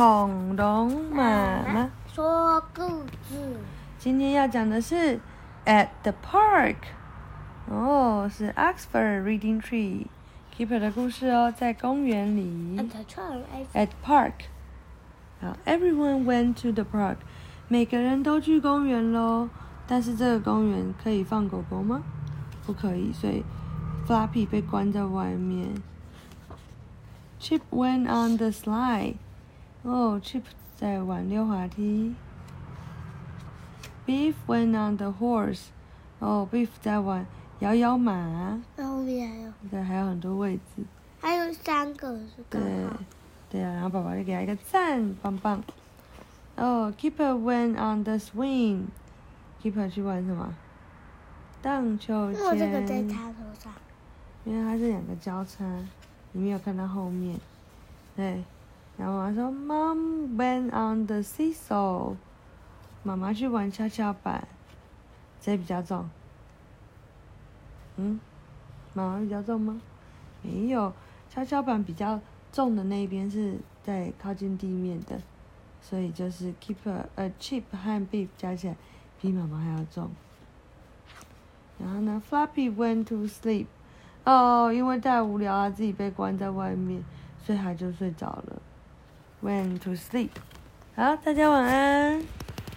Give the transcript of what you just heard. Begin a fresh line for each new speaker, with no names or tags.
恐龙妈妈
说故事。
今天要讲的是 At the Park，哦，是 Oxford Reading Tree Keeper 的故事哦，在公园里。
At the park,
At park，好，Everyone went to the park，每个人都去公园喽。但是这个公园可以放狗狗吗？不可以，所以 Flappy 被关在外面。Chip went on the slide， 哦，Chip 在玩溜滑梯。Beef went on the horse，哦，Beef 在玩摇摇马。
那后面还有
对，还有很多位置。
还有三个是
对？，对啊，然后爸爸就给他一个赞，棒棒。哦、k e e p e r went on the swing。Keeper 去玩什么？荡秋
为什么这个在
千。
他头上？
因为它是两个交叉，你没有看到后面。对，然后我说，Mom went on the seesaw。妈妈去玩跷跷板，谁比较重？嗯，妈妈比较重吗？没有，跷跷板比较重的那一边是在靠近地面的，所以就是 keeper 呃 chip 和 beef 加起来比妈妈还要重。然后呢，Flappy went to sleep。哦，因为太无聊啊，自己被关在外面，所以他就睡着了。Went to sleep。好，大家晚安。